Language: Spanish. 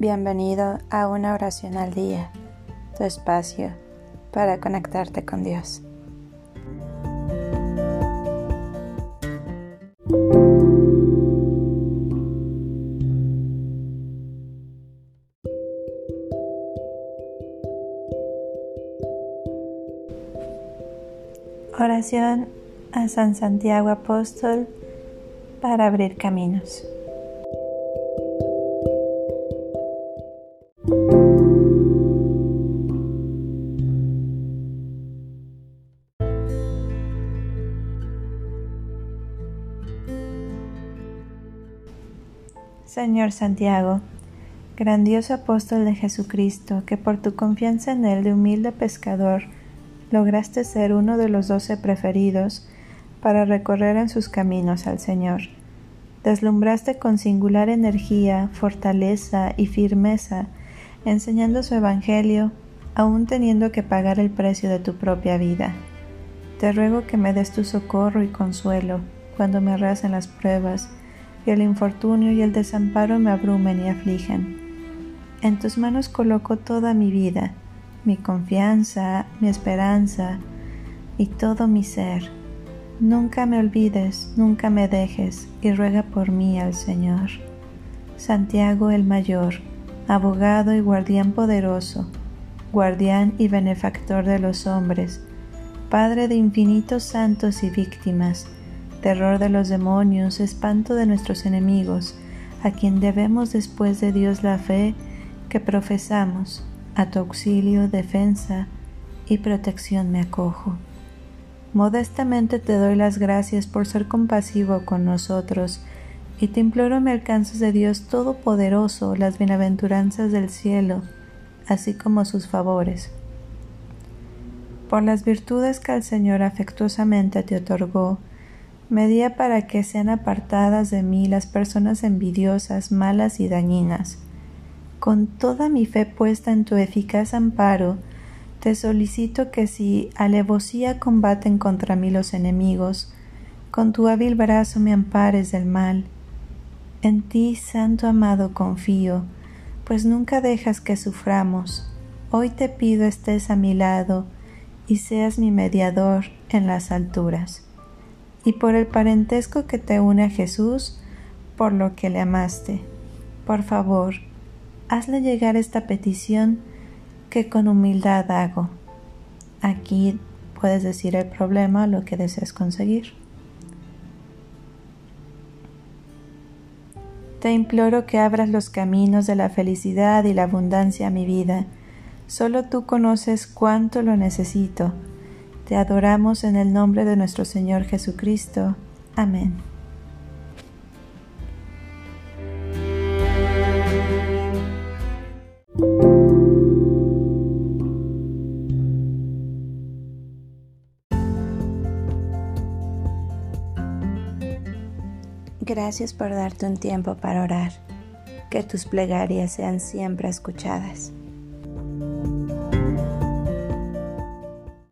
Bienvenido a una oración al día, tu espacio para conectarte con Dios. Oración a San Santiago Apóstol para abrir caminos. Señor Santiago, grandioso apóstol de Jesucristo, que por tu confianza en él de humilde pescador lograste ser uno de los doce preferidos para recorrer en sus caminos al Señor. Deslumbraste con singular energía, fortaleza y firmeza, enseñando su Evangelio, aun teniendo que pagar el precio de tu propia vida. Te ruego que me des tu socorro y consuelo cuando me arrasen las pruebas, y el infortunio y el desamparo me abrumen y afligen. En tus manos coloco toda mi vida, mi confianza, mi esperanza y todo mi ser. Nunca me olvides, nunca me dejes, y ruega por mí al Señor. Santiago el Mayor, abogado y guardián poderoso, guardián y benefactor de los hombres, Padre de infinitos santos y víctimas, terror de los demonios, espanto de nuestros enemigos, a quien debemos después de Dios la fe que profesamos, a tu auxilio, defensa y protección me acojo. Modestamente te doy las gracias por ser compasivo con nosotros y te imploro me alcances de Dios Todopoderoso las bienaventuranzas del cielo, así como sus favores. Por las virtudes que el Señor afectuosamente te otorgó, Medía para que sean apartadas de mí las personas envidiosas, malas y dañinas. Con toda mi fe puesta en tu eficaz amparo, te solicito que si alevosía combaten contra mí los enemigos, con tu hábil brazo me ampares del mal. En ti, Santo amado, confío, pues nunca dejas que suframos. Hoy te pido estés a mi lado y seas mi mediador en las alturas y por el parentesco que te une a Jesús, por lo que le amaste. Por favor, hazle llegar esta petición que con humildad hago. Aquí puedes decir el problema, lo que deseas conseguir. Te imploro que abras los caminos de la felicidad y la abundancia a mi vida. Solo tú conoces cuánto lo necesito te adoramos en el nombre de nuestro Señor Jesucristo. Amén. Gracias por darte un tiempo para orar. Que tus plegarias sean siempre escuchadas.